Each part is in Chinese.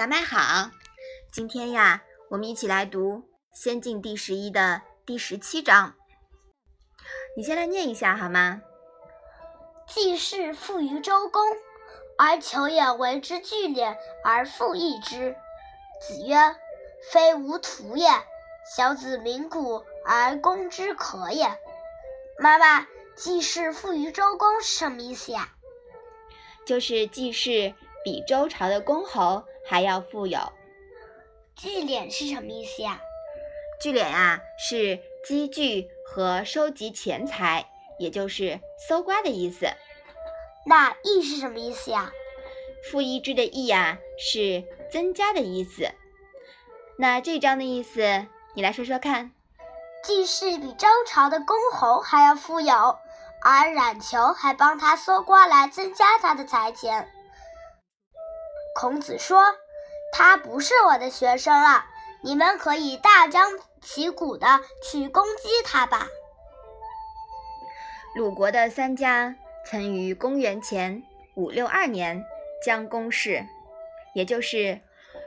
小麦好，今天呀，我们一起来读《仙境》第十一的第十七章。你先来念一下好吗？季氏附于周公，而求也为之聚敛而复益之。子曰：“非吾徒也。小子鸣鼓而攻之可也。”妈妈，季氏附于周公是什么意思呀？就是季氏比周朝的公侯还要富有。聚敛是什么意思呀？聚敛啊，是积聚和收集钱财，也就是搜刮的意思。那益是什么意思呀？复益之的益呀，是增加的意思。那这章的意思，你来说说看。季氏比周朝的公侯还要富有。而冉求还帮他搜刮来增加他的财钱。孔子说：“他不是我的学生了，你们可以大张旗鼓的去攻击他吧。”鲁国的三家曾于公元前五六二年将公室，也就是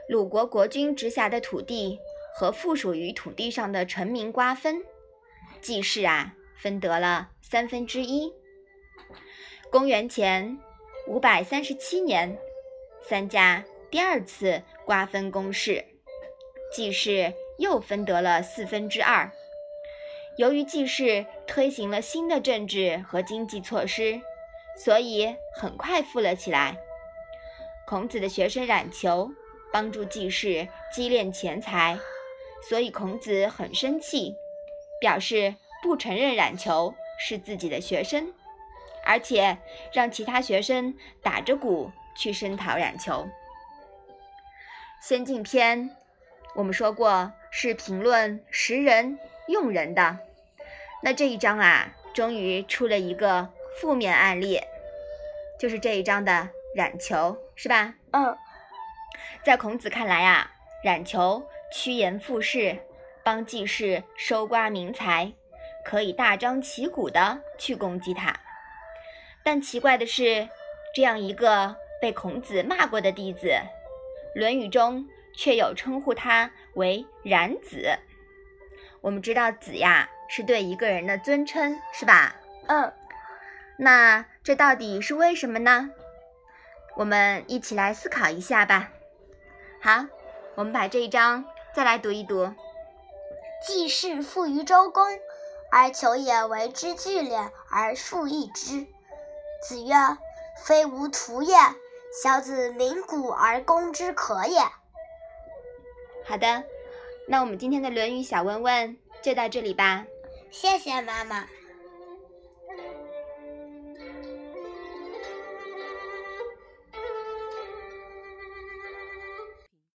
鲁国国君直辖的土地和附属于土地上的臣民瓜分，季氏啊。分得了三分之一。公元前五百三十七年，三家第二次瓜分公室，季氏又分得了四分之二。由于季氏推行了新的政治和经济措施，所以很快富了起来。孔子的学生冉求帮助季氏积敛钱财，所以孔子很生气，表示。不承认冉求是自己的学生，而且让其他学生打着鼓去声讨冉求。先进篇我们说过是评论识人用人的，那这一章啊，终于出了一个负面案例，就是这一章的冉求，是吧？嗯，在孔子看来啊，冉求趋炎附势，帮季氏收刮民财。可以大张旗鼓的去攻击他，但奇怪的是，这样一个被孔子骂过的弟子，《论语》中却有称呼他为冉子。我们知道“子”呀是对一个人的尊称，是吧？嗯。那这到底是为什么呢？我们一起来思考一下吧。好，我们把这一章再来读一读。季氏富于周公。而求也为之聚敛而复益之。子曰：“非吾徒也。小子鸣鼓而攻之可也。”好的，那我们今天的《论语》小问问就到这里吧。谢谢妈妈。